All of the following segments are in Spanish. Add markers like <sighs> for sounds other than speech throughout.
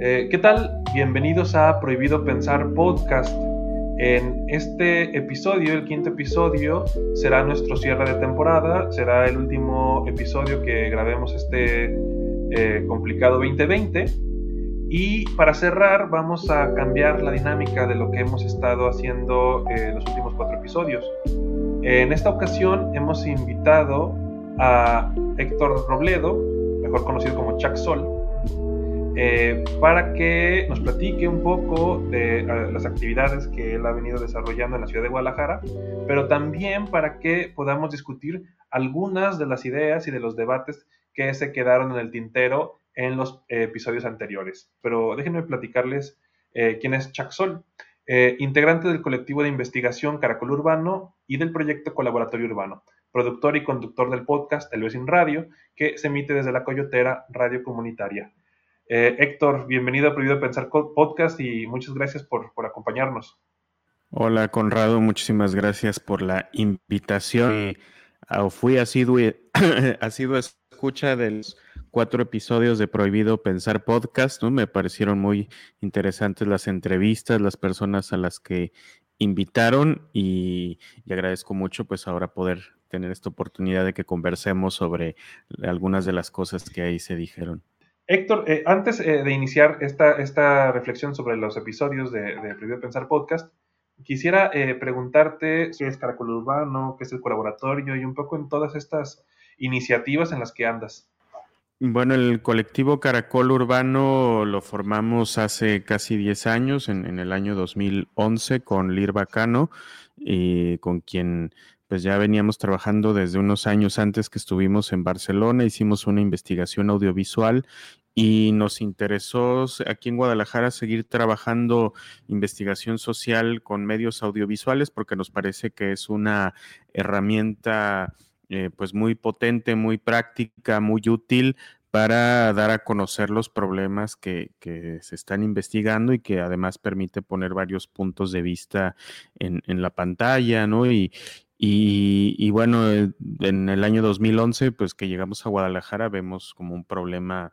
Eh, ¿Qué tal? Bienvenidos a Prohibido Pensar Podcast. En este episodio, el quinto episodio, será nuestro cierre de temporada, será el último episodio que grabemos este eh, complicado 2020. Y para cerrar, vamos a cambiar la dinámica de lo que hemos estado haciendo en eh, los últimos cuatro episodios. En esta ocasión hemos invitado a Héctor Robledo, mejor conocido como Chuck Sol, eh, para que nos platique un poco de eh, las actividades que él ha venido desarrollando en la ciudad de Guadalajara, pero también para que podamos discutir algunas de las ideas y de los debates que se quedaron en el tintero en los eh, episodios anteriores. Pero déjenme platicarles quién es Chuck Sol, integrante del colectivo de investigación Caracol Urbano y del proyecto Colaboratorio Urbano, productor y conductor del podcast El Vecin Radio, que se emite desde la Coyotera Radio Comunitaria. Eh, Héctor, bienvenido a Prohibido Pensar Podcast y muchas gracias por, acompañarnos. Hola, Conrado, muchísimas gracias por la invitación. Uh, fui asiduo, <coughs> sido escucha de los cuatro episodios de Prohibido Pensar Podcast, ¿no? Me parecieron muy interesantes las entrevistas, las personas a las que invitaron y, agradezco mucho pues ahora poder tener esta oportunidad de que conversemos sobre algunas de las cosas que ahí se dijeron. Héctor, eh, antes eh, de iniciar esta, esta reflexión sobre los episodios de, de Pensar Podcast, quisiera eh, preguntarte qué es Caracol Urbano, qué es el colaboratorio y un poco en todas estas iniciativas en las que andas. Bueno, el colectivo Caracol Urbano lo formamos hace casi 10 años, en, el año 2011, con Lir Bacano, y con quien pues ya veníamos trabajando desde unos años antes que estuvimos en Barcelona, hicimos una investigación audiovisual y nos interesó aquí en Guadalajara seguir trabajando investigación social con medios audiovisuales porque nos parece que es una herramienta eh, pues muy potente, muy práctica, muy útil para dar a conocer los problemas que, que, se están investigando y que además permite poner varios puntos de vista en, la pantalla, ¿no? Y, y, bueno, eh, en el año 2011, pues que llegamos a Guadalajara, vemos como un problema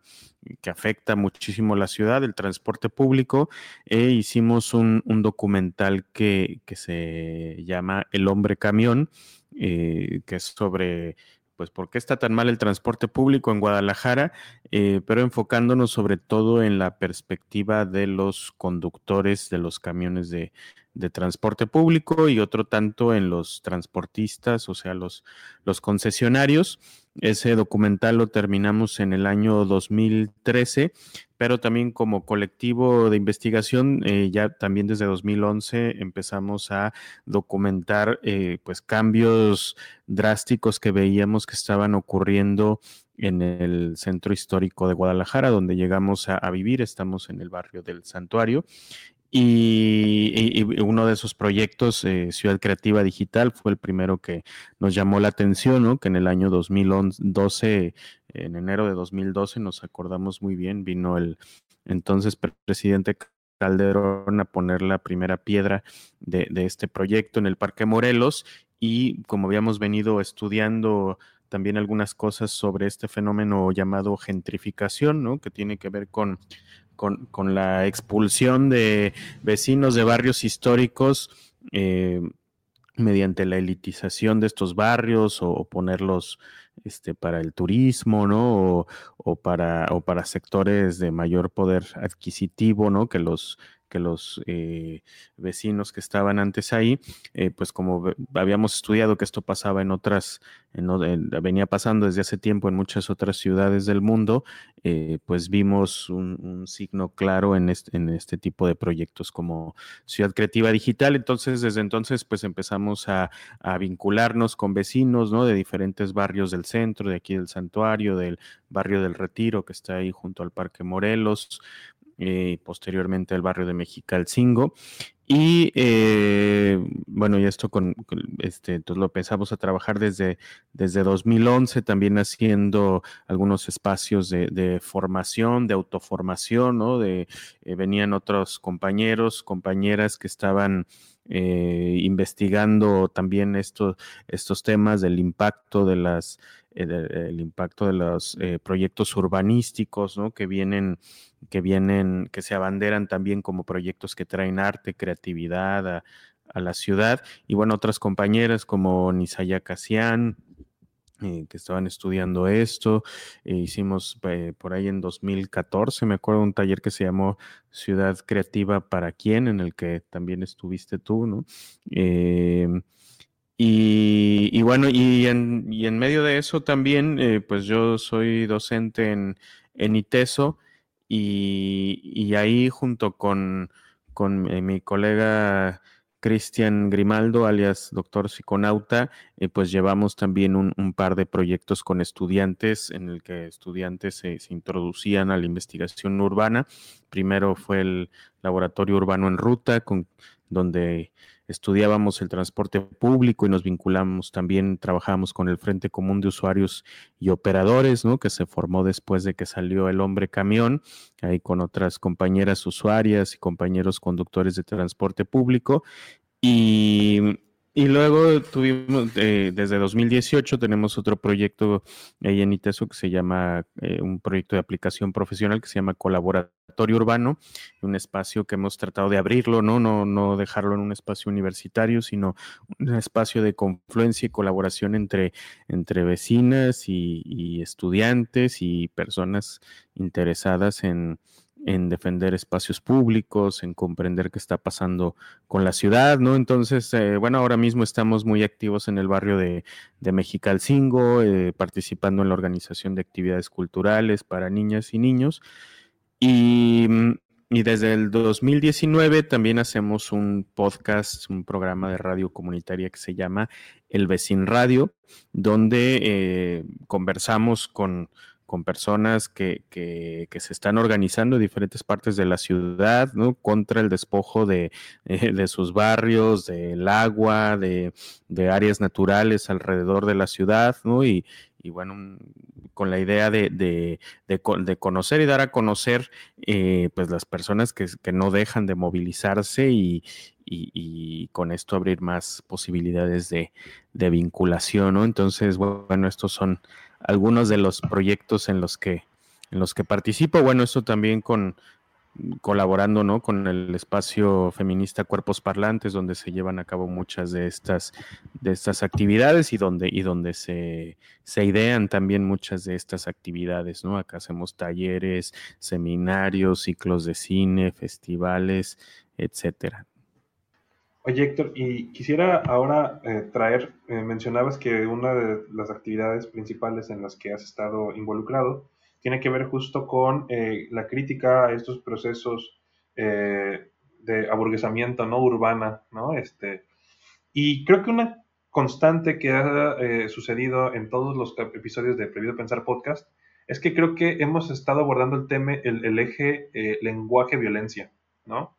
que afecta muchísimo la ciudad, el transporte público, e hicimos un, documental que, se llama El hombre camión, eh, que es sobre pues por qué está tan mal el transporte público en Guadalajara, eh, pero enfocándonos sobre todo en la perspectiva de los conductores de los camiones de, transporte público y otro tanto en los transportistas, o sea, los concesionarios. Ese documental lo terminamos en el año 2013, pero también como colectivo de investigación, eh, ya también desde 2011 empezamos a documentar eh, pues cambios drásticos que veíamos que estaban ocurriendo en el centro histórico de Guadalajara, donde llegamos a, a, vivir, estamos en el barrio del Santuario, y, uno de esos proyectos, eh, Ciudad Creativa Digital, fue el primero que nos llamó la atención, ¿no? que en el año 2012, en enero de 2012, nos acordamos muy bien, vino el entonces presidente Calderón a poner la primera piedra de, de este proyecto en el Parque Morelos y como habíamos venido estudiando también algunas cosas sobre este fenómeno llamado gentrificación, ¿no? que tiene que ver con con, la expulsión de vecinos de barrios históricos eh, mediante la elitización de estos barrios o, ponerlos este, para el turismo, ¿no? O, para, o para sectores de mayor poder adquisitivo, ¿no? Que los, que los eh, vecinos que estaban antes ahí, eh, pues como habíamos estudiado que esto pasaba en otras, venía pasando desde hace tiempo en muchas otras ciudades del mundo, eh, pues vimos un, signo claro en este, tipo de proyectos como Ciudad Creativa Digital. Entonces, desde entonces, pues empezamos a, a vincularnos con vecinos, ¿no? De diferentes barrios del centro, de aquí del santuario, del barrio del Retiro, que está ahí junto al Parque Morelos, y eh, posteriormente el barrio de Mexicalcingo. Y eh, bueno, y esto con, este, entonces lo empezamos a trabajar desde, desde 2011, también haciendo algunos espacios de, formación, de autoformación, ¿no? De, eh, venían otros compañeros, compañeras que estaban eh, investigando también estos, estos temas del impacto de las el, impacto de los proyectos urbanísticos ¿no? que vienen que vienen, que se abanderan también como proyectos que traen arte, creatividad a, la ciudad. Y bueno, otras compañeras como Nisaya Casian, eh, que estaban estudiando esto. Eh, hicimos eh, por ahí en 2014, me acuerdo, un taller que se llamó Ciudad Creativa para quién, en el que también estuviste tú, ¿no? Em, y, bueno, y en, y medio de eso también, pues yo soy docente en, en ITESO y, ahí junto con, eh, mi colega Cristian Grimaldo, alias doctor psiconauta, eh, pues llevamos también un, par de proyectos con estudiantes en el que estudiantes se, introducían a la investigación urbana. Primero fue el laboratorio urbano en ruta, donde estudiábamos el transporte público y nos vinculamos también, trabajamos con el Frente Común de Usuarios y Operadores, ¿no? que se formó después de que salió el hombre camión, ahí con otras compañeras usuarias y compañeros conductores de transporte público. Y y luego tuvimos, eh, desde 2018 tenemos otro proyecto ahí en ITESO que se llama, eh, un proyecto de aplicación profesional que se llama Colaboratorio Urbano, un espacio que hemos tratado de abrirlo, ¿no? No, no dejarlo en un espacio universitario, sino un espacio de confluencia y colaboración entre, entre vecinas y, y estudiantes y personas interesadas en, en defender espacios públicos, en comprender qué está pasando con la ciudad, ¿no? Entonces, eh, bueno, ahora mismo estamos muy activos en el barrio de, de Mexicalcingo, eh, participando en la organización de actividades culturales para niñas y niños. Y, mm, y, desde el 2019 también hacemos un podcast, un programa de radio comunitaria que se llama El Vecin Radio, donde eh, conversamos con con personas que, que, se están organizando en diferentes partes de la ciudad, ¿no? Contra el despojo de, <laughs> de sus barrios, del agua, de, de, áreas naturales alrededor de la ciudad, ¿no? Y, y bueno, con la idea de, de, de, conocer y dar a conocer, eh, pues las personas que, que, no dejan de movilizarse y, y, y, con esto abrir más posibilidades de, vinculación, ¿no? Entonces, bueno, estos son algunos de los proyectos en los que, en los que participo. Bueno, eso también con colaborando ¿no? con el espacio feminista Cuerpos Parlantes, donde se llevan a cabo muchas de estas, de estas actividades y donde, y donde se, se idean también muchas de estas actividades. ¿no? Acá hacemos talleres, seminarios, ciclos de cine, festivales, etcétera. Oye, Héctor, y quisiera ahora eh, traer, eh, mencionabas que una de las actividades principales en las que has estado involucrado tiene que ver justo con eh, la crítica a estos procesos de aburguesamiento no urbana, ¿no? Este, y creo que una constante que ha sucedido en todos los episodios de Prohibido Pensar Podcast es que creo que hemos estado abordando el tema, el, eje lenguaje-violencia, ¿no?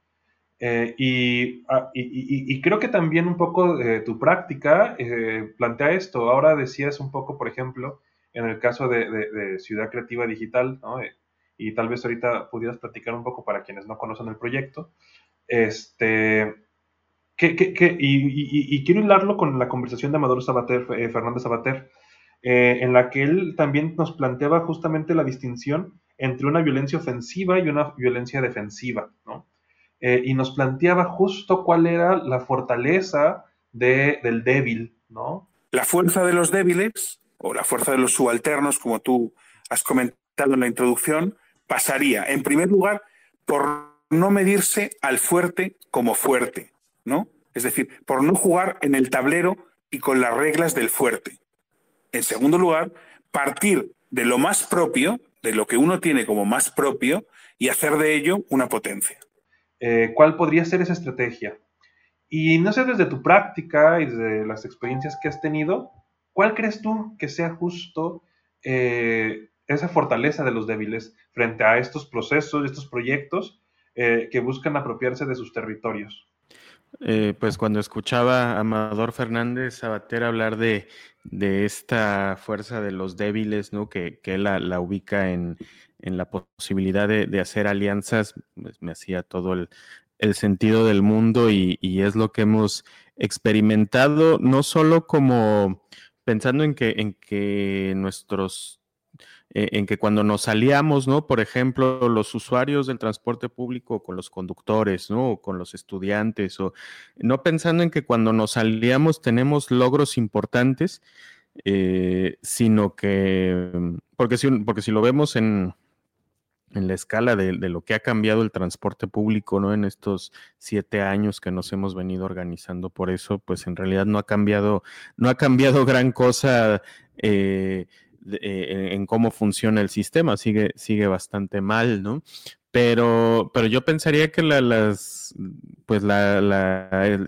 Eh, ah, y, y, creo que también un poco de tu práctica eh, plantea esto. Ahora decías un poco, por ejemplo, en el caso de, Ciudad Creativa Digital, ¿no? Eh, y tal vez ahorita pudieras platicar un poco para quienes no conocen el proyecto. Este, que, que, y, quiero hilarlo con la conversación de Amador Sabater, Fernández Sabater, en la que él también nos planteaba justamente la distinción entre una violencia ofensiva y una violencia defensiva, ¿no? Eh, y nos planteaba justo cuál era la fortaleza del débil, ¿no? La fuerza de los débiles, o la fuerza de los subalternos, como tú has comentado en la introducción, pasaría, en primer lugar, por no medirse al fuerte como fuerte, ¿no? Es decir, por no jugar en el tablero y con las reglas del fuerte. En segundo lugar, partir de lo más propio, de lo que uno tiene como más propio, y hacer de ello una potencia. Eh, cuál podría ser esa estrategia. Y no sé, desde tu práctica y desde las experiencias que has tenido, ¿cuál crees tú que sea justo eh, esa fortaleza de los débiles frente a estos procesos, estos proyectos eh, que buscan apropiarse de sus territorios? Pues cuando escuchaba a Amador Fernández Sabater hablar de, esta fuerza de los débiles, ¿no? Que, que él la, ubica en, la posibilidad de, hacer alianzas, pues me hacía todo el, sentido del mundo y, y, es lo que hemos experimentado, no solo como pensando en que, en que nuestros eh, en que cuando nos salíamos, ¿no? Por ejemplo, los usuarios del transporte público con los conductores, ¿no? O con los estudiantes, o no pensando en que cuando nos salíamos tenemos logros importantes, eh, sino que, porque si, porque si lo vemos en, en la escala de, de, lo que ha cambiado el transporte público, ¿no? En estos siete años que nos hemos venido organizando por eso, pues en realidad no ha cambiado, no ha cambiado gran cosa. Eh, eh, en cómo funciona el sistema, sigue, sigue bastante mal, ¿no? Pero, pero yo pensaría que las, pues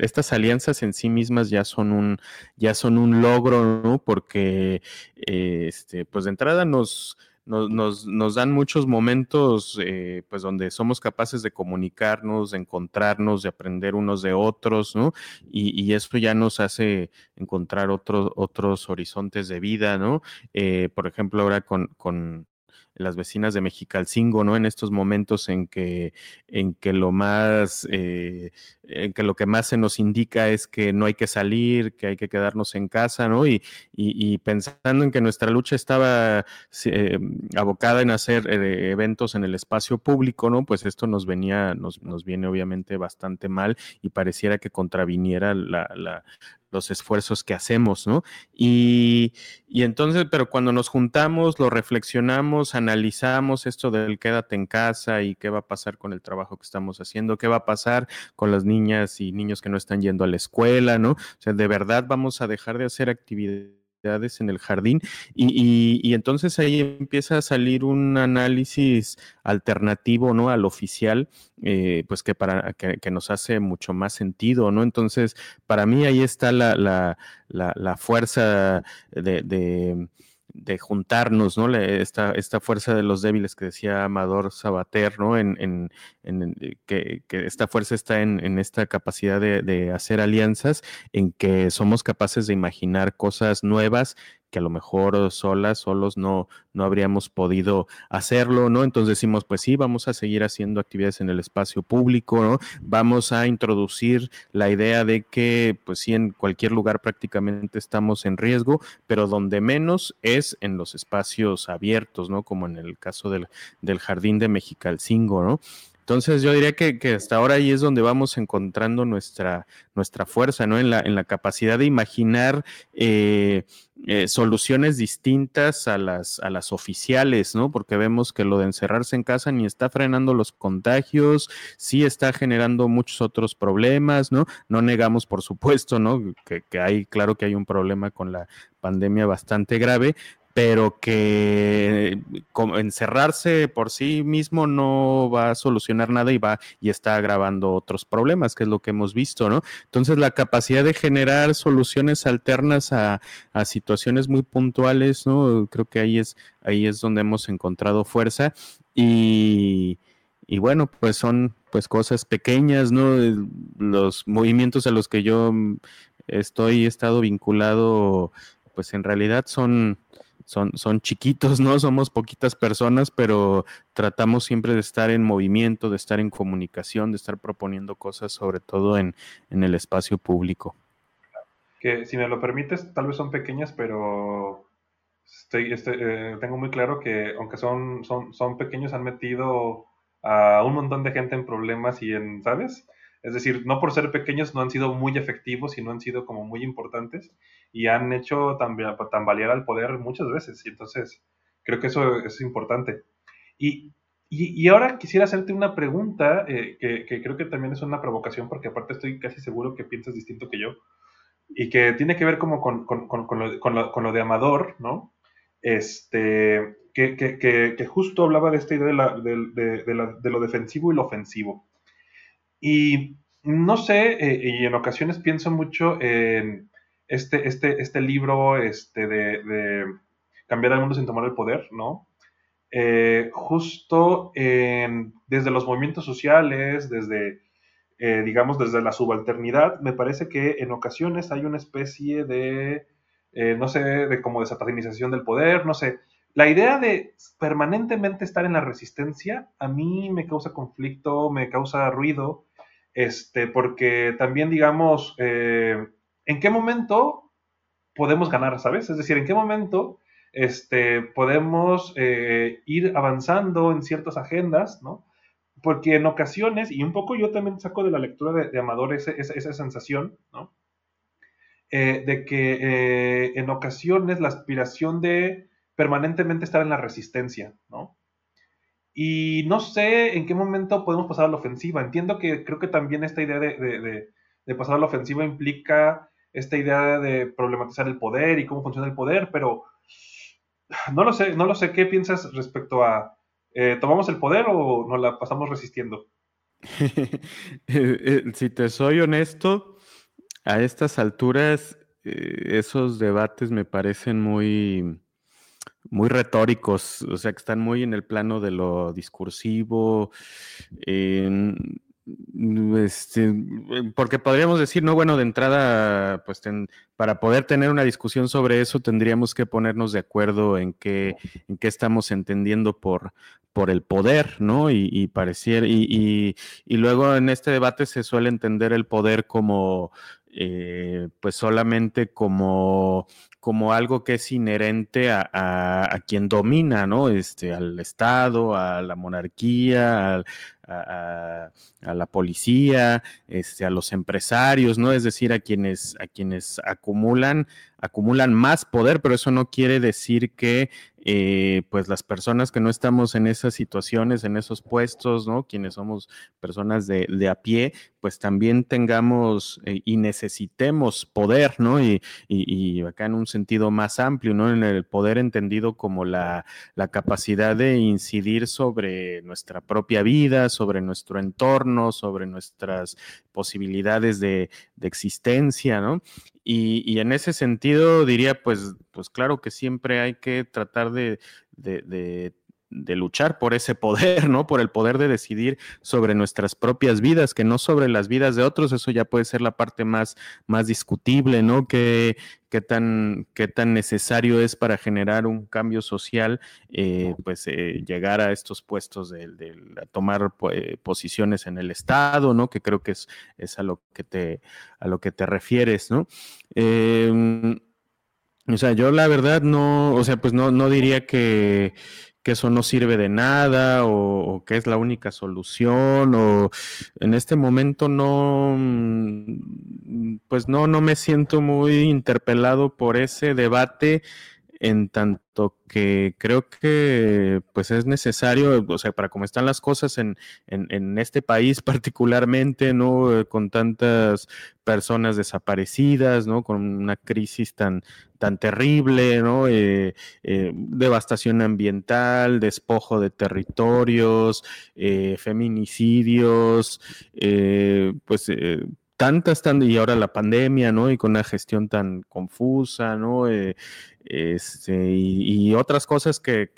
estas alianzas en sí mismas ya son un, ya son un logro, ¿no? Porque, este, pues de entrada nos, nos, nos, dan muchos momentos eh, pues donde somos capaces de comunicarnos, de encontrarnos, de aprender unos de otros, ¿no? Y, y eso ya nos hace encontrar otros, otros horizontes de vida, ¿no? Eh, por ejemplo, ahora con, con las vecinas de Mexicalcingo, ¿no? En estos momentos en que, en que lo más, eh, en que lo que más se nos indica es que no hay que salir, que hay que quedarnos en casa, ¿no? Y, y, pensando en que nuestra lucha estaba eh, abocada en hacer eh, eventos en el espacio público, ¿no? Pues esto nos venía, nos, nos viene obviamente bastante mal y pareciera que contraviniera la, los esfuerzos que hacemos, ¿no? Y, entonces, pero cuando nos juntamos, lo reflexionamos, analizamos esto del quédate en casa y qué va a pasar con el trabajo que estamos haciendo, qué va a pasar con las niñas y niños que no están yendo a la escuela, ¿no? O sea, de verdad vamos a dejar de hacer actividades en el jardín y, entonces ahí empieza a salir un análisis alternativo no al oficial eh, pues que para que, nos hace mucho más sentido no entonces para mí ahí está la, la, la, fuerza de de juntarnos, ¿no? Esta, esta fuerza de los débiles que decía Amador Sabater, ¿no? En, en, en que, que, esta fuerza está en, en esta capacidad de, de, hacer alianzas, en que somos capaces de imaginar cosas nuevas que a lo mejor solas, solos no, no habríamos podido hacerlo, ¿no? Entonces decimos, pues sí, vamos a seguir haciendo actividades en el espacio público, ¿no? Vamos a introducir la idea de que, pues sí, en cualquier lugar prácticamente estamos en riesgo, pero donde menos es en los espacios abiertos, ¿no? Como en el caso del, del jardín de Mexicalcingo, ¿no? Entonces yo diría que, hasta ahora ahí es donde vamos encontrando nuestra, nuestra fuerza, ¿no? En la, en la capacidad de imaginar eh, eh, soluciones distintas a las, a las oficiales, ¿no? Porque vemos que lo de encerrarse en casa ni está frenando los contagios, sí está generando muchos otros problemas, ¿no? No negamos, por supuesto, ¿no? Que, que hay, claro que hay un problema con la pandemia bastante grave, pero que encerrarse por sí mismo no va a solucionar nada y va y está agravando otros problemas, que es lo que hemos visto, ¿no? Entonces la capacidad de generar soluciones alternas a, situaciones muy puntuales, ¿no? Creo que ahí es, ahí es donde hemos encontrado fuerza y, y bueno, pues son pues cosas pequeñas, ¿no? Los movimientos a los que yo estoy, he estado vinculado, pues en realidad son son, son chiquitos, ¿no? Somos poquitas personas, pero tratamos siempre de estar en movimiento, de estar en comunicación, de estar proponiendo cosas, sobre todo en, el espacio público. Que si me lo permites, tal vez son pequeñas, pero estoy, eh, tengo muy claro que aunque son, son, son pequeños, han metido a un montón de gente en problemas y en, ¿sabes? Es decir, no por ser pequeños no han sido muy efectivos y no han sido como muy importantes y han hecho tambalear al poder muchas veces. Y entonces, creo que eso es importante. Y, y, ahora quisiera hacerte una pregunta eh, que, creo que también es una provocación porque aparte estoy casi seguro que piensas distinto que yo y que tiene que ver como con, con, con, con lo, con, lo, de Amador, ¿no? Este, que, que, que, justo hablaba de esta idea de, la, de, de, lo defensivo y lo ofensivo. Y no sé, eh, y en ocasiones pienso mucho en este, este, este libro este, de, Cambiar el mundo sin tomar el poder, ¿no? Eh, justo desde los movimientos sociales, desde eh, digamos, desde la subalternidad, me parece que en ocasiones hay una especie de, eh, no sé, de como de satanización del poder, no sé. La idea de permanentemente estar en la resistencia a mí me causa conflicto, me causa ruido, este, porque también, digamos, ¿en qué momento podemos ganar, sabes? Es decir, ¿en qué momento este, podemos ir avanzando en ciertas agendas, ¿no? porque en ocasiones, y un poco yo también saco de la lectura de, Amador esa, sensación, ¿no? Eh, de que eh, en ocasiones la aspiración de permanentemente estar en la resistencia, ¿no? Y no sé en qué momento podemos pasar a la ofensiva. Entiendo que creo que también esta idea de, de pasar a la ofensiva implica esta idea de problematizar el poder y cómo funciona el poder, pero <sighs> no lo sé, no lo sé. ¿Qué piensas respecto a, eh, ¿tomamos el poder o nos la pasamos resistiendo? <laughs> Eh, eh, si te soy honesto, a estas alturas esos debates me parecen muy, muy retóricos, o sea, que están muy en el plano de lo discursivo. Este, porque podríamos decir, no, bueno, de entrada, pues para poder tener una discusión sobre eso tendríamos que ponernos de acuerdo en qué, en qué estamos entendiendo por, por el poder, ¿no? Y, y pareciera, y, luego en este debate se suele entender el poder como, eh, pues solamente como como algo que es inherente a, quien domina, ¿no? Este, al Estado, a la monarquía, a, la policía, este, a los empresarios, ¿no? Es decir, a quienes, a quienes acumulan, acumulan más poder, pero eso no quiere decir que eh, pues las personas que no estamos en esas situaciones, en esos puestos, ¿no? Quienes somos personas de, a pie, pues también tengamos eh, y necesitemos poder, ¿no? Y, y, acá en un sentido más amplio, ¿no? En el poder entendido como la, la capacidad de incidir sobre nuestra propia vida, sobre nuestro entorno, sobre nuestras posibilidades de, de existencia, ¿no? Y, en ese sentido diría, pues, pues claro que siempre hay que tratar de, de, luchar por ese poder, ¿no? Por el poder de decidir sobre nuestras propias vidas, que no sobre las vidas de otros. Eso ya puede ser la parte más, más discutible, ¿no? Que, qué tan, qué tan necesario es para generar un cambio social, eh, pues eh, llegar a estos puestos de, tomar eh, posiciones en el Estado, ¿no? Que creo que es, es a lo que te, a lo que te refieres, ¿no? Em, o sea, yo la verdad no, o sea, pues no, no diría que, que eso no sirve de nada o, que es la única solución o en este momento no, mm, pues no, no me siento muy interpelado por ese debate en tanto que creo que pues es necesario, o sea, para cómo están las cosas en, en, este país <laughs> particularmente, ¿no? Con tantas personas desaparecidas, ¿no? Con una crisis tan, tan terrible, ¿no? Eh, eh, devastación ambiental, despojo de territorios, eh, feminicidios, pues tantas, tan, y ahora la pandemia, ¿no? Y con una gestión tan confusa, ¿no? Este, y, otras cosas que,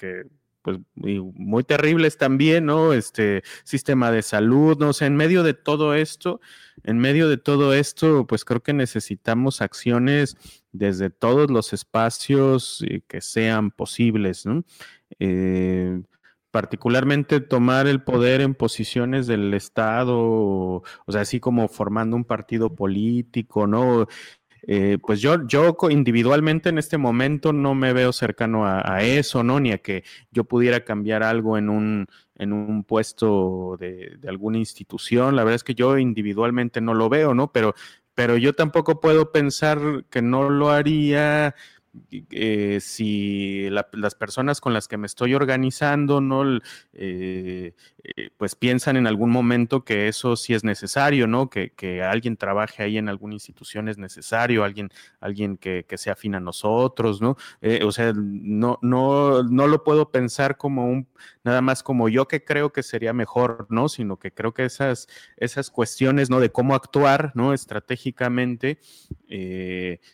pues muy terribles también, ¿no? Este sistema de salud, ¿no? O sea, en medio de todo esto, en medio de todo esto, pues creo que necesitamos acciones desde todos los espacios eh, que sean posibles, ¿no? Eh, particularmente tomar el poder en posiciones del Estado, o sea, así como formando un partido político, ¿no? Eh, pues yo, yo individualmente en este momento no me veo cercano a, eso, ¿no? Ni a que yo pudiera cambiar algo en un, en un puesto de, de, alguna institución. La verdad es que yo individualmente no lo veo, ¿no? Pero, pero yo tampoco puedo pensar que no lo haría eh, si las personas con las que me estoy organizando, ¿no? Eh, eh, pues piensan en algún momento que eso sí es necesario, ¿no? Que, alguien trabaje ahí en alguna institución es necesario, alguien, alguien que, que sea afín a nosotros, ¿no? o sea, no, no, no lo puedo pensar como un, nada más como yo que creo que sería mejor, ¿no? Sino que creo que esas, esas cuestiones, ¿no? De cómo actuar, ¿no? Estratégicamente,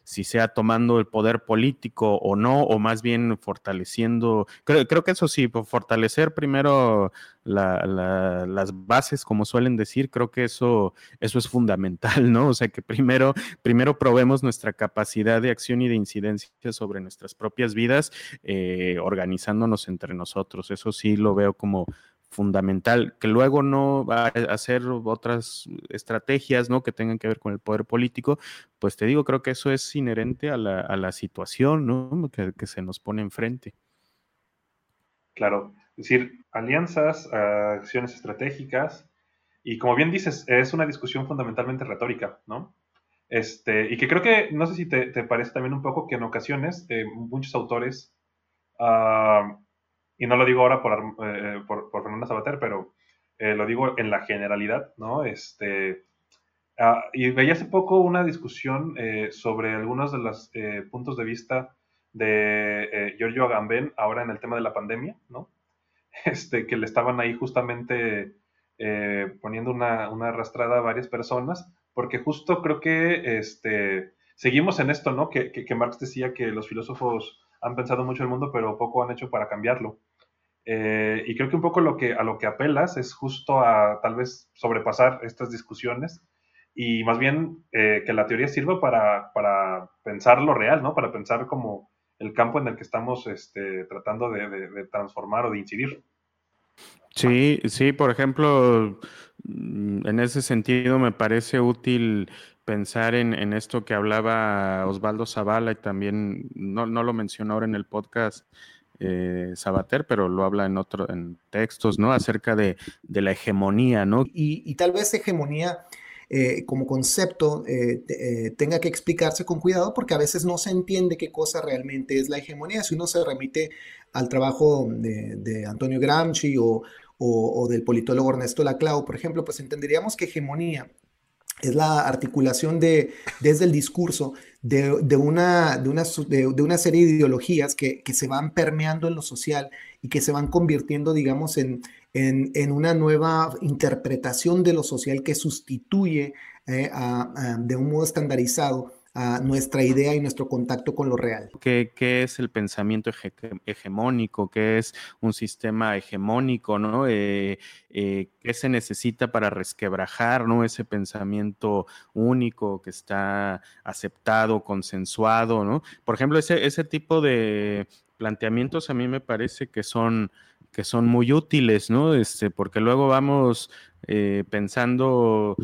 si sea tomando el poder político, o no, o más bien fortaleciendo, creo, creo que eso sí, fortalecer primero primero las bases, como suelen decir, creo que eso, eso es fundamental, ¿no? O sea, que primero, primero probemos nuestra capacidad de acción y de incidencia sobre nuestras propias vidas, eh, organizándonos entre nosotros. Eso sí lo veo como fundamental, que luego no va a hacer otras estrategias, ¿no? Que tengan que ver con el poder político, pues te digo, creo que eso es inherente a la, situación, ¿no? Que, se nos pone enfrente. Claro, es decir, alianzas, acciones estratégicas, y como bien dices, es una discusión fundamentalmente retórica, ¿no? Este, y que creo que, no sé si te, parece también un poco que en ocasiones eh, muchos autores, ah, y no lo digo ahora por, eh, por, Fernanda Sabater, pero eh, lo digo en la generalidad, ¿no? Este, ah, y veía hace poco una discusión sobre algunos de los puntos de vista de Giorgio Agamben ahora en el tema de la pandemia, ¿no? <laughs> Este, que le estaban ahí justamente eh, poniendo una, arrastrada a varias personas, porque justo creo que este, seguimos en esto, ¿no? Que, Marx decía que los filósofos han pensado mucho el mundo, pero poco han hecho para cambiarlo. Eh, y creo que un poco lo que, a lo que apelas es justo a tal vez sobrepasar estas discusiones y más bien eh, que la teoría sirva para, para pensar lo real, ¿no? Para pensar como el campo en el que estamos este, tratando de, transformar o de incidir. Sí, sí, por ejemplo, mm, en ese sentido me parece útil pensar en, esto que hablaba Osvaldo Zavala y también, no, lo mencionó ahora en el podcast eh, Sabater, pero lo habla en otro, en textos, ¿no? Acerca de, la hegemonía, ¿no? Y, tal vez hegemonía eh, como concepto eh, tenga que explicarse con cuidado porque a veces no se entiende qué cosa realmente es la hegemonía. Si uno se remite al trabajo de, Antonio Gramsci o, del politólogo Ernesto Laclau, por ejemplo, pues entenderíamos que hegemonía es la articulación de, desde el discurso de, una, de, una, de, una, serie de ideologías que, que, se van permeando en lo social y que se van convirtiendo, digamos, en, en, una nueva interpretación de lo social que sustituye eh, de un modo estandarizado a nuestra idea y nuestro contacto con lo real. ¿Qué, es el pensamiento hegemónico? ¿Qué es un sistema hegemónico? ¿no? Eh, eh, ¿Qué se necesita para resquebrajar ¿no? ese pensamiento único que está aceptado, consensuado? ¿no? Por ejemplo, ese, ese tipo de planteamientos a mí me parece que son que son muy útiles, ¿no? Este, porque luego vamos eh, pensando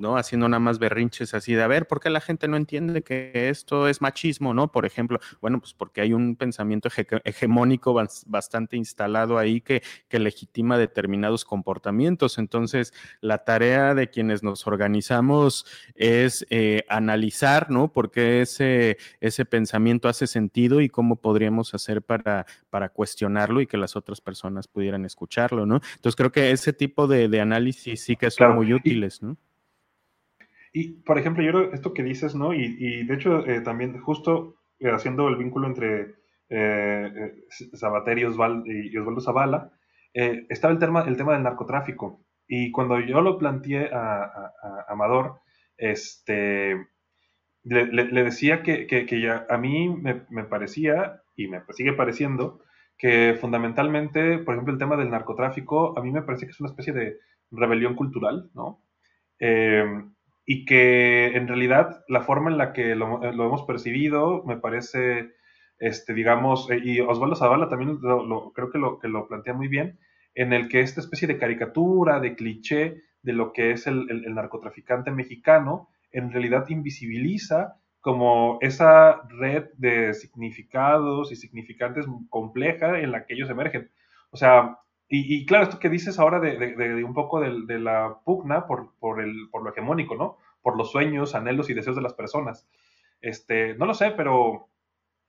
¿no? Haciendo nada más berrinches así de, a ver, ¿por qué la gente no entiende que esto es machismo, ¿no? Por ejemplo, bueno, pues porque hay un pensamiento hegemónico bastante instalado ahí que, que legitima determinados comportamientos. Entonces, la tarea de quienes nos organizamos es eh, analizar, ¿no? Por qué ese, ese pensamiento hace sentido y cómo podríamos hacer para, para cuestionarlo y que las otras personas pudieran escucharlo, ¿no? Entonces, creo que ese tipo de, análisis sí que son muy útiles, ¿no? Y, por ejemplo, yo creo esto que dices, ¿no? Y, de hecho, eh, también justo eh, haciendo el vínculo entre eh, Sabater y, Osvaldo Zavala, estaba el tema, el tema del narcotráfico. Y cuando yo lo planteé a, Amador, este, le, decía que, que, ya, a mí me, me, parecía, y me sigue pareciendo, que fundamentalmente, por ejemplo, el tema del narcotráfico, a mí me parece que es una especie de rebelión cultural, ¿no? Y que en realidad la forma en la que lo, hemos percibido me parece, este, digamos, eh, y Osvaldo Zavala también lo, creo que lo, que lo plantea muy bien, en el que esta especie de caricatura, de cliché de lo que es el, narcotraficante mexicano, en realidad invisibiliza como esa red de significados y significantes compleja en la que ellos emergen. O sea, y, claro, esto que dices ahora de, un poco de, la pugna por, el, por lo hegemónico, ¿no? Por los sueños, anhelos y deseos de las personas. Este, no lo sé, pero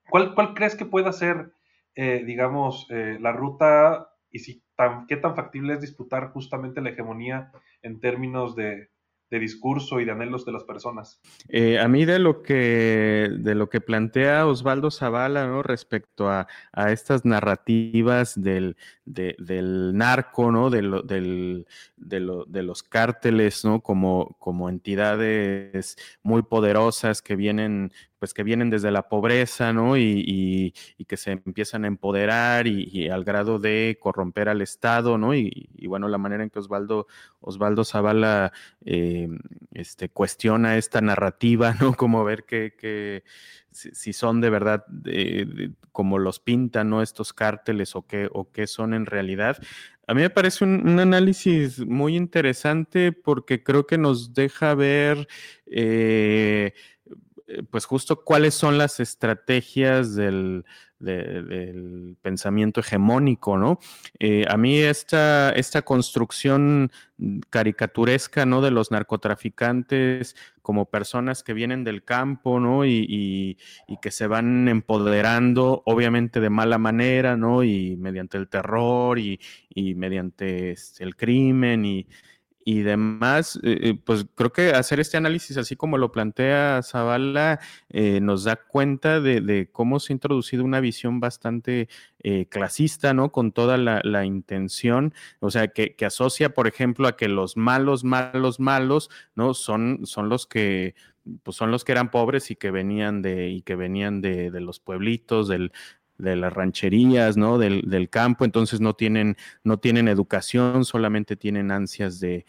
¿cuál, cuál crees que pueda ser, eh, digamos, eh, la ruta y si tan, qué tan factible es disputar justamente la hegemonía en términos de, de discurso y de anhelos de las personas. Eh, a mí de lo que de lo que plantea Osvaldo Zavala respecto a, estas narrativas del, del narco, ¿no? De, del, de, los cárteles, ¿no? Como, como entidades muy poderosas que vienen pues que vienen desde la pobreza, ¿no? Y, que se empiezan a empoderar y, al grado de corromper al Estado, ¿no? Y, bueno, la manera en que Osvaldo, Osvaldo Zavala eh, este, cuestiona esta narrativa, <laughs> ¿no? Como ver que, si, son de verdad como los pintan, ¿no? Estos cárteles o qué, o qué son en realidad. A mí me parece un, análisis muy interesante porque creo que nos deja ver eh, eh, pues justo cuáles son las estrategias del, pensamiento hegemónico, ¿no? Eh, a mí esta, esta construcción caricaturesca, ¿no? De los narcotraficantes como personas que vienen del campo, ¿no? Y, que se van empoderando, obviamente de mala manera, ¿no? Y mediante el terror y, mediante este, el crimen y y demás, eh, eh, pues creo que hacer este análisis así como lo plantea Zavala eh, nos da cuenta de, cómo se ha introducido una visión bastante clasista, ¿no? Con toda la, intención, o sea, que, asocia, por ejemplo, a que los malos, malos, malos, ¿no? Son, son los que pues son los que eran pobres y que venían de, y que venían de, de los pueblitos, del, de las rancherías, ¿no? Del, campo, entonces no tienen, no tienen educación, solamente tienen ansias de,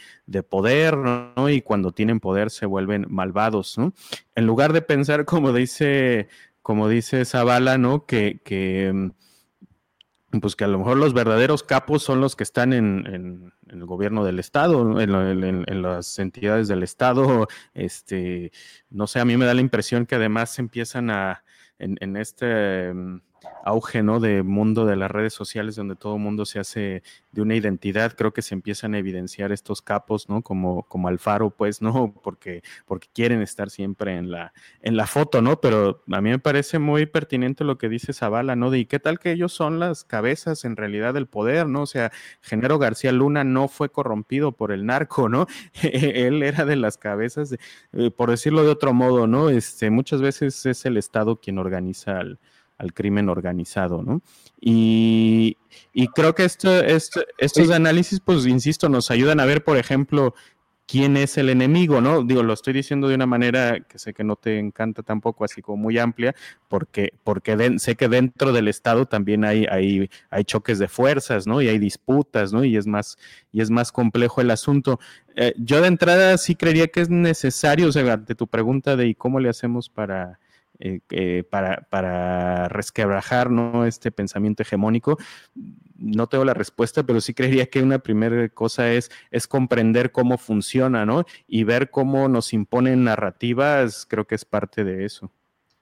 poder, ¿no? Y cuando tienen poder se vuelven malvados, ¿no? En lugar de pensar, <laughs> como dice, como dice Zavala, ¿no? Que, que mm, pues que a lo mejor los verdaderos capos son los que están en, el gobierno del Estado, en, en, las entidades del Estado, <laughs> este, no sé, a mí me da la impresión que además empiezan a, en, este mm, auge, ¿no? De mundo de las redes sociales donde todo el mundo se hace de una identidad, creo que se empiezan a evidenciar estos capos, ¿no? Como, como Alfaro, pues, ¿no? <laughs> Porque, porque quieren estar siempre en la, en la foto, ¿no? Pero a mí me parece muy pertinente lo que dice Zavala, ¿no? De ¿y qué tal que ellos son las cabezas en realidad del poder, ¿no? O sea, Genero García Luna no fue corrompido por el narco, ¿no? <laughs> Él era de las cabezas, eh, por decirlo de otro modo, ¿no? Este, muchas veces es el Estado quien organiza al al crimen organizado, ¿no? Y, creo que esto, estos análisis, pues, insisto, nos ayudan a ver, por ejemplo, quién es el enemigo, ¿no? Digo, lo estoy diciendo de una manera que sé que no te encanta tampoco, así como muy amplia, porque, porque sé que dentro del Estado también hay, hay, hay choques de fuerzas, ¿no? Y hay disputas, ¿no? Y es más, y es más complejo el asunto. Eh, yo de entrada sí creería que es necesario, o sea, ante tu pregunta de ¿y cómo le hacemos para eh, para, para, resquebrajar ¿no? este pensamiento hegemónico? No tengo la respuesta, pero sí creería que una primera cosa es, es comprender cómo funciona, ¿no? Y ver cómo nos imponen narrativas, creo que es parte de eso.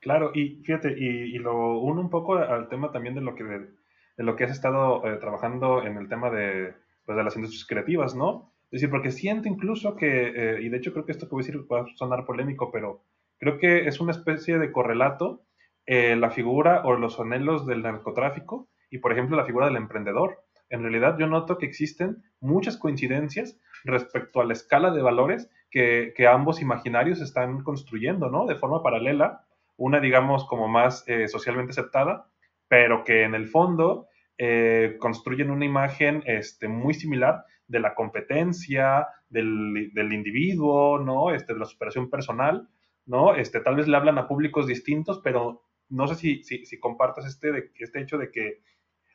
Claro, y fíjate, y, lo uno un poco al tema también de lo que, de, lo que has estado eh, trabajando en el tema de, pues, de las industrias creativas, ¿no? Es decir, porque siento incluso que, eh, y de hecho creo que esto que voy a decir va a sonar polémico, pero Creo que es una especie de correlato eh, la figura o los anhelos del narcotráfico y, por ejemplo, la figura del emprendedor. En realidad yo noto que existen muchas coincidencias respecto a la escala de valores que, ambos imaginarios están construyendo, ¿no? De forma paralela, una, digamos, como más eh, socialmente aceptada, pero que en el fondo eh, construyen una imagen este, muy similar de la competencia, del, individuo, ¿no? Este, de la superación personal, ¿no? Este, tal vez le hablan a públicos distintos, pero no sé si, si, compartas este, este hecho de que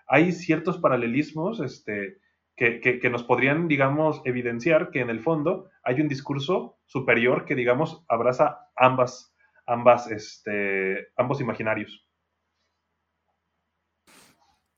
hay ciertos paralelismos este, que, nos podrían, digamos, evidenciar que en el fondo hay un discurso superior que, digamos, abraza ambas, ambas, este, ambos imaginarios.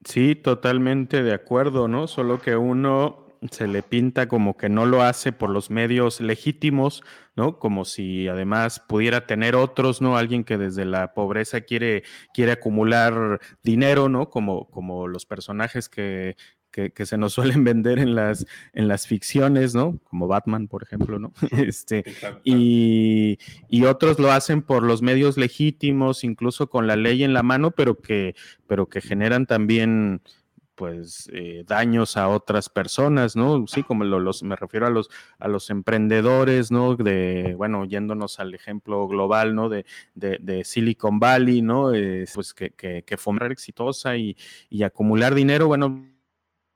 Sí, totalmente de acuerdo, ¿no? Solo que uno se le pinta como que no lo hace por los medios legítimos, ¿no? Como si además pudiera tener otros, ¿no? Alguien que desde la pobreza quiere, quiere acumular dinero, ¿no? Como, como los personajes que, que, se nos <laughs> suelen vender en las, en las ficciones, ¿no? Como Batman, por ejemplo, ¿no? <laughs> Este, y, y, otros lo hacen por los medios legítimos, incluso con la ley en la mano, pero que, pero que generan también pues eh, daños a otras personas, ¿no? Sí, como los, me refiero a los, a los emprendedores, ¿no? De, bueno, yéndonos al ejemplo global, ¿no? De, de, Silicon Valley, ¿no? pues que, que, que exitosa y, y, acumular dinero, bueno,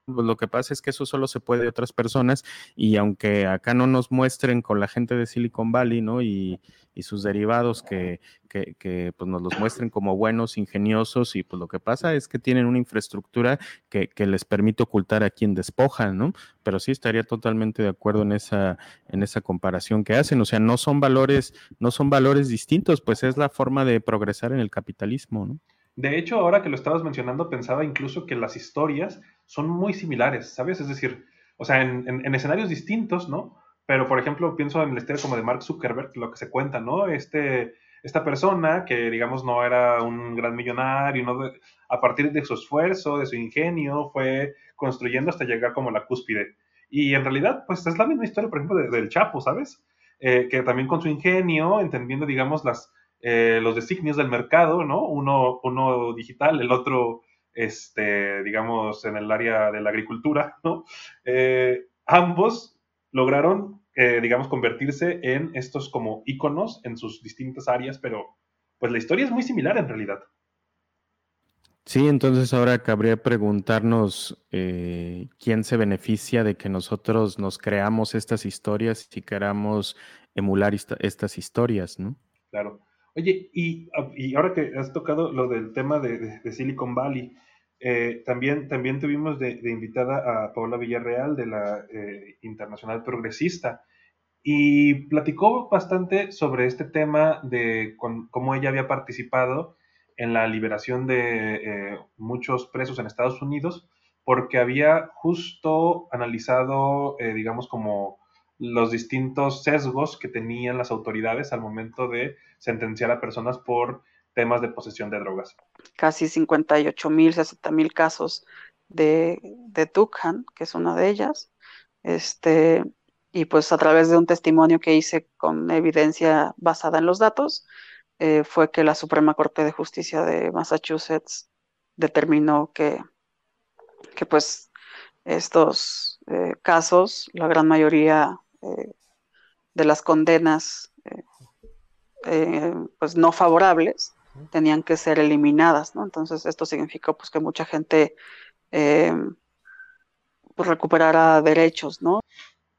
pues lo que pasa es que eso solo se puede de otras personas y aunque acá no nos muestren con la gente de Silicon Valley, ¿no? Y, sus derivados que, que, pues nos los muestren como buenos, ingeniosos y pues lo que pasa es que tienen una infraestructura que, les permite ocultar a quien despojan, ¿no? Pero sí estaría totalmente de acuerdo en esa, en esa comparación que hacen, o sea, no son valores, no son valores distintos, pues es la forma de progresar en el capitalismo, ¿no? De hecho, ahora que lo estabas mencionando, pensaba incluso que las historias son muy similares, ¿sabes? Es decir, o sea, en, escenarios distintos, ¿no? Pero, por ejemplo, pienso en la historia como de Mark Zuckerberg, lo que se cuenta, ¿no? Este, esta persona que, digamos, no era un gran millonario, ¿no? a partir de su esfuerzo, de su ingenio, fue construyendo hasta llegar como la cúspide. Y en realidad, pues es la misma historia, por ejemplo, del Chapo, ¿sabes? Eh, que también con su ingenio, entendiendo, digamos, las, eh, los designios del mercado, ¿no? Uno, uno digital, el otro, este, digamos, en el área de la agricultura, ¿no? Eh, ambos lograron, eh, digamos, convertirse en estos como íconos en sus distintas áreas, pero pues la historia es muy similar en realidad. Sí, entonces ahora cabría preguntarnos quién se beneficia de que nosotros nos creamos estas historias y queramos emular estas historias, ¿no? Claro. Oye, y, ahora que has tocado lo del tema de, Silicon Valley, eh, también, también tuvimos de, invitada a Paola Villarreal de la eh, Internacional Progresista y platicó bastante sobre este tema de cómo ella había participado en la liberación de eh, muchos presos en Estados Unidos porque había justo analizado, digamos, como los distintos sesgos que tenían las autoridades al momento de sentenciar a personas por temas de posesión de drogas. Casi 58 mil, 60 mil casos de, de Tukhan, que es una de ellas. Este, y pues a través de un testimonio que hice con evidencia basada en los datos, eh, fue que la Suprema Corte de Justicia de Massachusetts determinó que, que pues estos eh, casos, la gran mayoría eh, de las condenas eh, eh, pues no favorables tenían que ser eliminadas, ¿no? Entonces esto significó pues que mucha gente pues recuperara derechos, ¿no?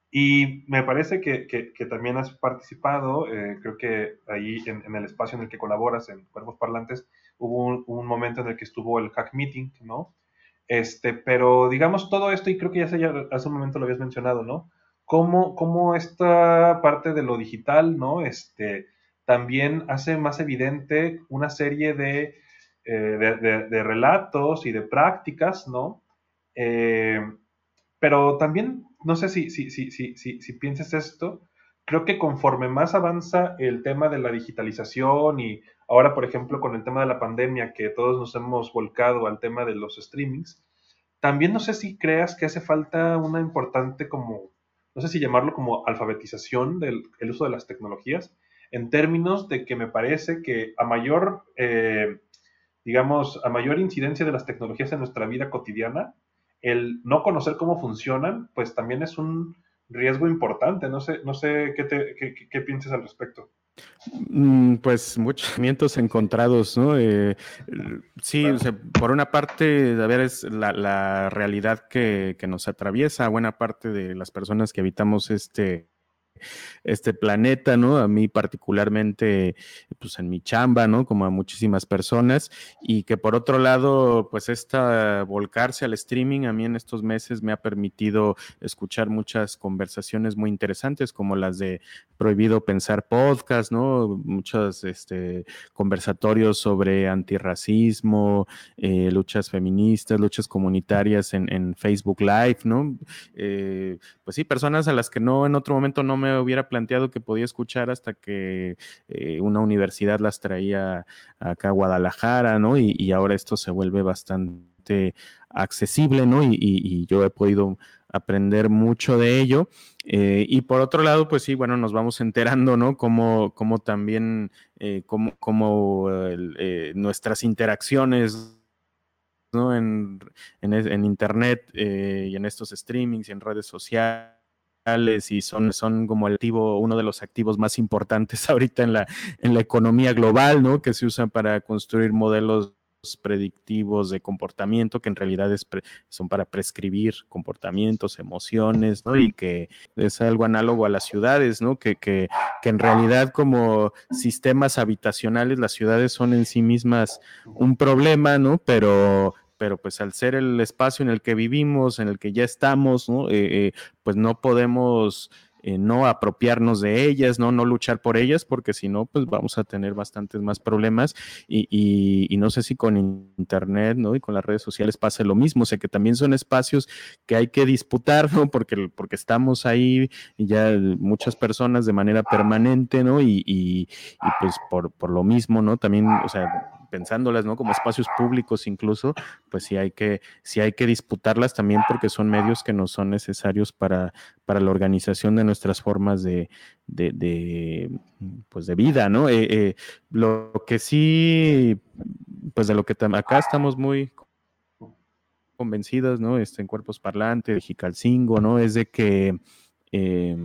Y me parece que, también has participado, creo que ahí en, el espacio en el que colaboras, en Cuerpos Parlantes, hubo un, momento en el que estuvo el hack meeting, ¿no? Este, pero digamos todo esto, y creo que ya hace un momento lo habías mencionado, ¿no? Cómo, esta parte de lo digital, ¿no? Este, también hace más evidente una serie de, eh, relatos y de prácticas, ¿no? Eh, pero también, no sé si, si, si, si pienses esto, creo que conforme más avanza el tema de la digitalización y ahora, por ejemplo, con el tema de la pandemia, que todos nos hemos volcado al tema de los streamings, también no sé si creas que hace falta una importante como no sé si llamarlo como alfabetización del uso de las tecnologías, en términos de que me parece que a mayor, eh, digamos, a mayor incidencia de las tecnologías en nuestra vida cotidiana, el no conocer cómo funcionan, pues también es un riesgo importante. No sé, no sé qué, te, qué, qué piensas al respecto. Mm, pues muchos <laughs> sentimientos encontrados, ¿no? Eh, sí, por una parte, a ver, es la, realidad que, que, nos atraviesa buena parte de las personas que habitamos este, este planeta, ¿no? A mí particularmente, pues en mi chamba, ¿no? Como a muchísimas personas, y que por otro lado, pues esta volcarse al streaming a mí en estos meses me ha permitido escuchar muchas conversaciones muy interesantes, como las de Prohibido Pensar Podcast, ¿no? Muchos este, conversatorios sobre antirracismo, eh, luchas feministas, luchas comunitarias en, Facebook Live, ¿no? Eh, pues sí, personas a las que no en otro momento no me hubiera planteado que podía escuchar hasta que eh, una universidad las traía acá a Guadalajara, ¿no? Y, ahora esto se vuelve bastante accesible, ¿no? Y, yo he podido aprender mucho de ello. Eh, y por otro lado, pues sí, bueno, nos vamos enterando, ¿no? Como, como también, eh, como, como nuestras interacciones ¿no? En, en, en Internet y en estos streamings y en redes sociales y son, son como el activo, uno de los activos más importantes <laughs> ahorita en la, en la economía global, ¿no? Que se usan para construir modelos predictivos de comportamiento que en realidad son para prescribir comportamientos, emociones, ¿no? Y que es algo análogo a las ciudades, ¿no? Que, que, que en realidad como sistemas habitacionales las ciudades son en sí mismas un problema, ¿no? Pero pero pues al ser el espacio en el que vivimos, en el que ya estamos, ¿no? Eh, eh, pues no podemos eh, no apropiarnos de ellas, ¿no? no luchar por ellas, porque si no, pues vamos a tener bastantes más problemas. Y, no sé si con Internet ¿no? y con las redes sociales pasa lo mismo, o sea que también son espacios que hay que disputar, ¿no? porque, porque estamos ahí ya muchas personas de manera permanente, ¿no? Y, y pues por, por lo mismo, ¿no? También, o sea, pensándolas, ¿no? Como espacios públicos incluso, pues sí hay que, sí hay que disputarlas también porque son medios que nos son necesarios para, para la organización de nuestras formas de, de, pues de vida, ¿no? Eh, eh, lo que sí, pues de lo que acá estamos muy convencidos, ¿no? Este, en Cuerpos Parlantes, Jicalcingo, ¿no? Es de que eh,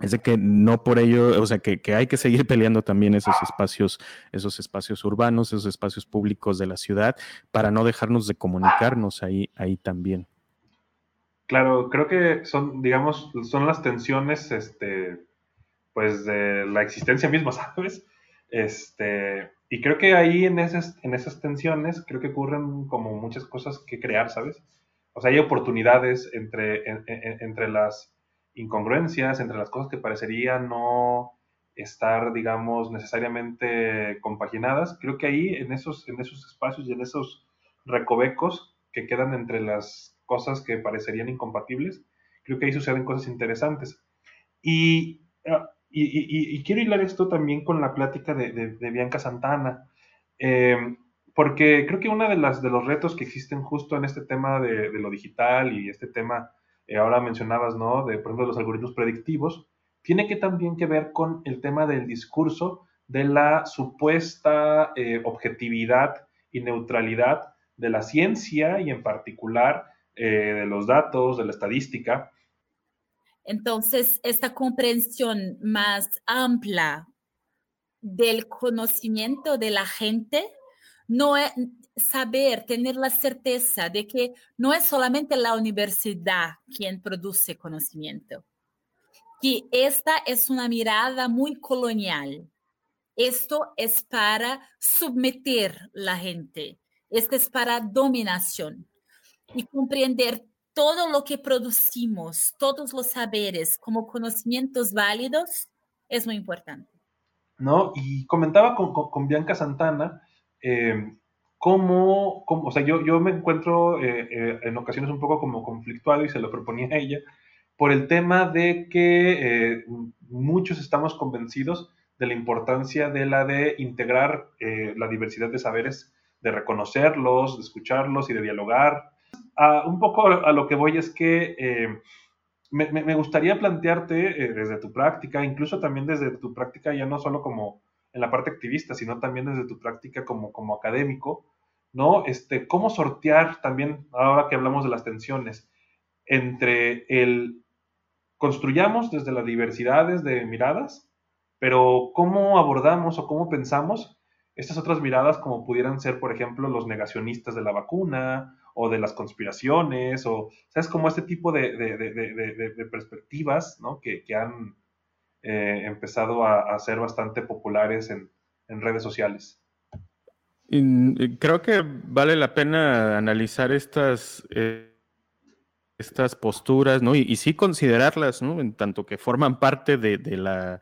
es de que no por ello, o sea, que, hay que seguir peleando también esos espacios, esos espacios urbanos, esos espacios públicos de la ciudad, para no dejarnos de comunicarnos ahí, ahí también. Claro, creo que son, digamos, son las tensiones, este, pues de la existencia misma, <laughs> ¿sabes? Este, y creo que ahí en esas, en esas tensiones, creo que ocurren como muchas cosas que crear, ¿sabes? O sea, hay oportunidades entre, entre las incongruencias entre las cosas que parecerían no estar, digamos, necesariamente compaginadas. Creo que ahí, en esos, en esos espacios y en esos recovecos que quedan entre las cosas que parecerían incompatibles, creo que ahí suceden cosas interesantes. Y, ah, y, quiero hilar esto también con la plática de, Bianca Santana, em, porque creo que uno de, las, de los retos que existen justo en este tema de lo digital y este tema eh, ahora mencionabas, ¿no? De, por ejemplo, los algoritmos predictivos, tiene que también que ver con el tema del discurso de la supuesta eh, objetividad y neutralidad de la ciencia y en particular eh, de los datos, de la estadística. Entonces, esta comprensión más amplia del conocimiento de la gente no es, saber, tener la certeza de que no es solamente la universidad quien produce conocimiento, que esta es una mirada muy colonial. Esto es para someter la gente, esto es para dominación y comprender todo lo que producimos, todos los saberes como conocimientos válidos es muy importante. No, y comentaba con, con, Bianca Santana eh, cómo, o sea, yo, yo me encuentro eh, eh, en ocasiones un poco como conflictuado y se lo proponía a ella por el tema de que eh, muchos estamos convencidos de la importancia de la de integrar la diversidad de saberes, de reconocerlos, de escucharlos y de dialogar. un poco a lo que voy es que me, me, gustaría plantearte desde tu práctica, incluso también desde tu práctica ya no solo como en la parte activista, sino también desde tu práctica como, como académico, ¿no? Este, cómo sortear también, ahora que hablamos de las tensiones, entre el construyamos desde las diversidades de miradas, pero cómo abordamos o cómo pensamos estas otras miradas como pudieran ser, por ejemplo, los negacionistas de la vacuna o de las conspiraciones, o, ¿sabes? Como este tipo de, perspectivas, ¿no? Que, han eh, empezado a, ser bastante populares en, redes sociales. creo que vale la pena analizar estas, eh, estas posturas, ¿no? Y, sí considerarlas, ¿no? En tanto que forman parte de, la,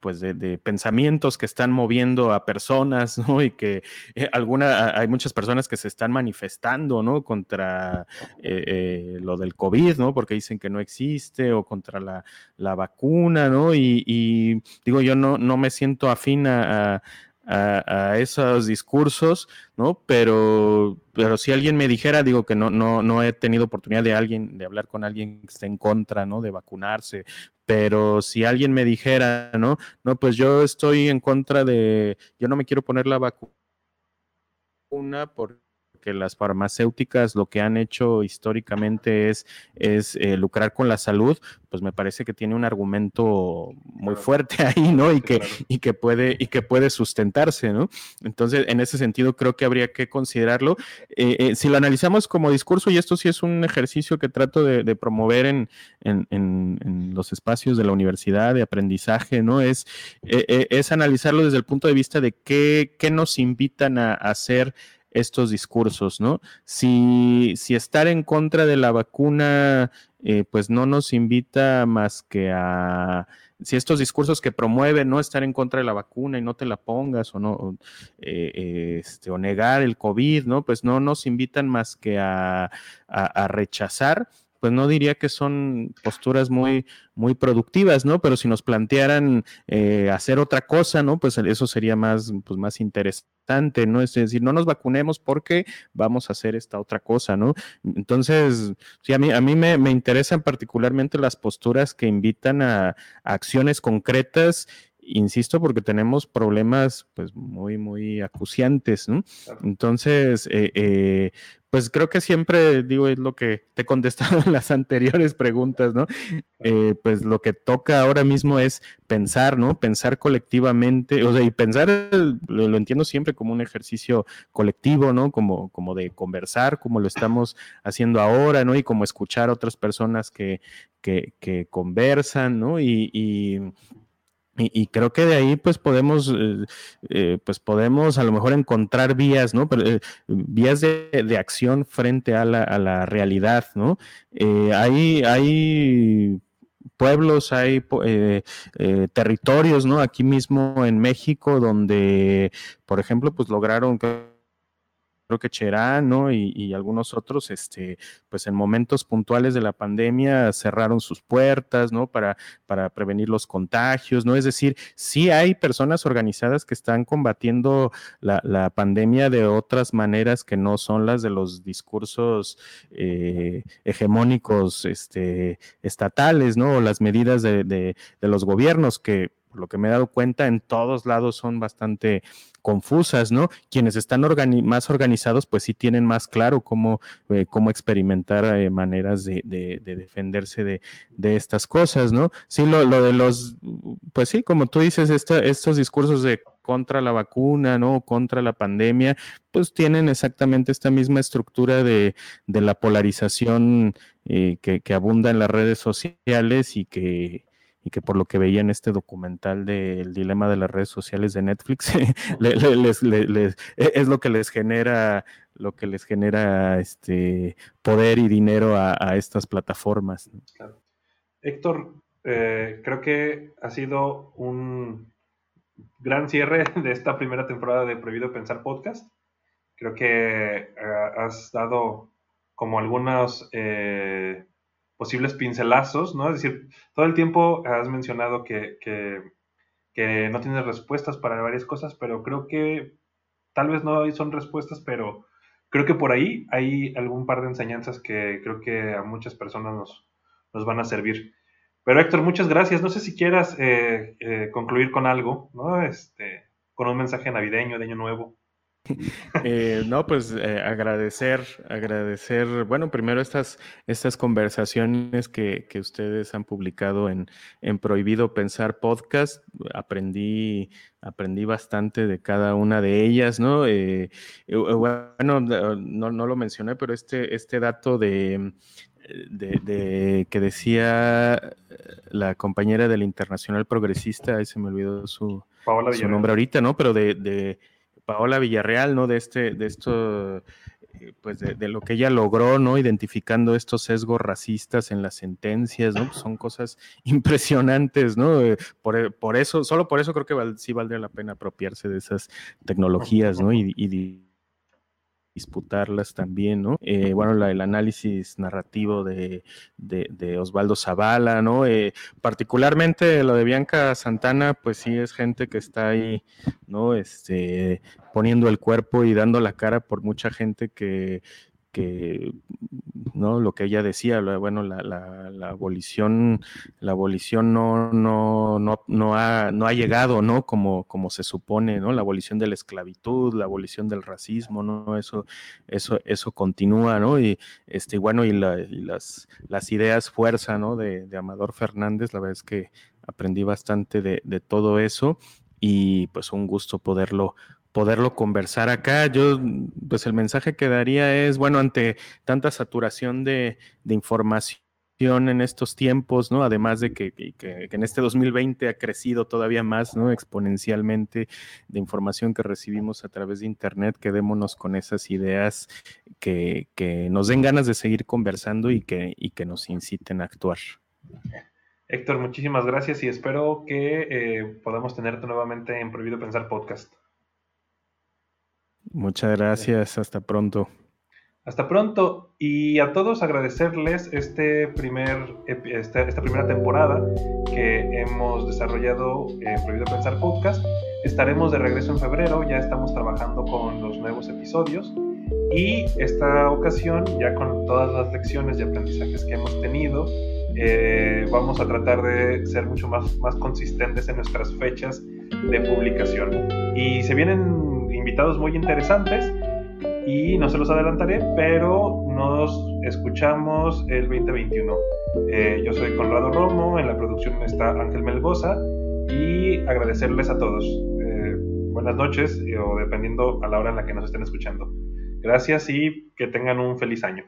pues de, pensamientos que están moviendo a personas, <laughs> ¿no? Y que eh, alguna, hay muchas personas que se están manifestando, ¿no? Contra eh, eh, lo del COVID, ¿no? Porque dicen que no existe o contra la, vacuna, ¿no? Y, digo, yo no, no me siento afín a, esos discursos, ¿no? Pero, pero si alguien me dijera, digo que no, no, no he tenido oportunidad de alguien, de hablar con alguien que esté en contra, ¿no? De vacunarse, pero si alguien me dijera, ¿no? No, pues yo estoy en contra de, yo no me quiero poner la vacuna porque porque las farmacéuticas lo que han hecho históricamente es, es eh, lucrar con la salud, pues me parece que tiene un argumento muy fuerte <laughs> ahí, ¿no? Y que, y que puede, y que puede sustentarse, ¿no? Entonces, en ese sentido, creo que habría que considerarlo. Eh, eh, si lo analizamos como discurso, y esto sí es un ejercicio que trato de, promover en, en, los espacios de la universidad de aprendizaje, ¿no? Es, es analizarlo desde el punto de vista de qué, qué nos invitan a, hacer estos discursos, ¿no? Si, si estar en contra de la vacuna eh, pues no nos invita más que a, si estos discursos que promueven no estar en contra de la vacuna y no te la pongas o no, eh, este, negar el COVID, ¿no? Pues no nos invitan más que a, a rechazar pues no diría que son posturas muy, muy productivas, ¿no? Pero si nos plantearan eh, hacer otra cosa, ¿no? Pues eso sería más, pues más interesante, ¿no? Es decir, no nos vacunemos porque vamos a hacer esta otra cosa, ¿no? Entonces, sí, a mí, a mí me, interesan particularmente las posturas que invitan a, a acciones concretas insisto, porque tenemos problemas pues muy, muy acuciantes, ¿no? Entonces, eh, eh, pues creo que siempre, digo, es lo que te he contestado en las anteriores preguntas, ¿no? Eh, pues lo que toca ahora mismo es pensar, ¿no? Pensar colectivamente, o sea, y pensar, lo, entiendo siempre como un ejercicio colectivo, ¿no? Como, como de conversar, como lo estamos haciendo ahora, ¿no? Y como escuchar a otras personas que, que, conversan, ¿no? y, creo que de ahí pues podemos, eh, eh, pues podemos a lo mejor encontrar vías, ¿no? Pero, eh, vías de, acción frente a la, a la realidad, ¿no? hay, hay pueblos, hay territorios, ¿no? Aquí mismo en México donde, por ejemplo, pues lograron que Cherán, ¿no? Y, algunos otros, este, pues en momentos puntuales de la pandemia cerraron sus puertas, ¿no? Para, para prevenir los contagios, ¿no? Es decir, sí hay personas organizadas que están combatiendo la, pandemia de otras maneras que no son las de los discursos eh, hegemónicos este, estatales, ¿no? O las medidas de, de los gobiernos que por lo que me he dado cuenta, en todos lados son bastante confusas, ¿no? Quienes están más organizados, pues sí tienen más claro cómo, eh, cómo experimentar eh, maneras de, defenderse de, estas cosas, ¿no? Sí, lo, de los, pues sí, como tú dices, estos discursos de contra la vacuna, ¿no? Contra la pandemia, pues tienen exactamente esta misma estructura de, la polarización eh, que, que abunda en las redes sociales y que y que por lo que veía en este documental del dilema de las redes sociales de Netflix, <laughs> e, es lo que les genera lo que les genera este poder y dinero a, estas plataformas. Héctor, eh, creo que ha sido un gran cierre <laughs> de esta primera temporada de Prohibido Pensar Podcast. Creo que eh, has dado como algunos eh, posibles pincelazos, ¿no? Es decir, todo el tiempo has mencionado que, no tienes respuestas para varias cosas, pero creo que tal vez no son respuestas, pero creo que por ahí hay algún par de enseñanzas que creo que a muchas personas nos, nos van a servir. Pero Héctor, muchas gracias. No sé si quieras eh, eh, concluir con algo, ¿no? Este, con un mensaje navideño, de Año Nuevo. <laughs> Eh, no, pues eh, agradecer, agradecer, bueno, primero estas, estas conversaciones que, ustedes han publicado en, en, Prohibido Pensar Podcast. Aprendí, aprendí bastante de cada una de ellas, ¿no? Eh, bueno, no, lo mencioné, pero este, este dato de, de, que decía la compañera del Internacional Progresista, ahí se me olvidó su, su nombre ahorita, ¿no? Pero de Paola Villarreal, ¿no? De este, de esto, eh, pues de, lo que ella logró, ¿no? Identificando estos sesgos racistas en las sentencias, ¿no? Pues son cosas <laughs> impresionantes, ¿no? Eh, por, eso, solo por eso creo que sí valdría la pena apropiarse de esas tecnologías, ¿no? y disputarlas también, ¿no? Eh, bueno, el análisis narrativo de, Osvaldo Zavala, ¿no? Eh, particularmente lo de Bianca Santana, pues sí es gente que está ahí, ¿no? Este, poniendo el cuerpo y dando la cara por mucha gente que que ¿no? Lo que ella decía, bueno, la, abolición, la abolición no, no, no, no, ha, no ha llegado, ¿no? Como, como se supone, ¿no? La abolición de la esclavitud, la abolición del racismo, ¿no? Eso, eso, eso continúa, ¿no? Y este, bueno, y, las, las ideas fuerza, ¿no? De, de, Amador Fernández, la verdad es que aprendí bastante de, de todo eso y pues un gusto poderlo poderlo conversar acá. Yo, pues el mensaje que daría es, bueno, ante tanta saturación de, información en estos tiempos, ¿no? Además de que, en este 2020 ha crecido todavía más, ¿no? Exponencialmente de información que recibimos a través de Internet, quedémonos con esas ideas que, nos den ganas de seguir conversando y que, y que nos inciten a actuar. Héctor, muchísimas gracias y espero que eh, podamos tenerte nuevamente en Prohibido Pensar Podcast. Muchas gracias, hasta pronto. Hasta pronto y a todos agradecerles este primer, esta, esta primera temporada que hemos desarrollado en Prohibido Pensar Podcast. Estaremos de regreso en febrero, ya estamos trabajando con los nuevos episodios y esta ocasión, ya con todas las lecciones y aprendizajes que hemos tenido, eh, vamos a tratar de ser mucho más, más consistentes en nuestras fechas de publicación. Y se vienen invitados muy interesantes y no se los adelantaré, pero nos escuchamos el 2021. Eh, yo soy Conrado Romo, en la producción está Ángel Melgoza y agradecerles a todos. Eh, buenas noches o dependiendo a la hora en la que nos estén escuchando. Gracias y que tengan un feliz año.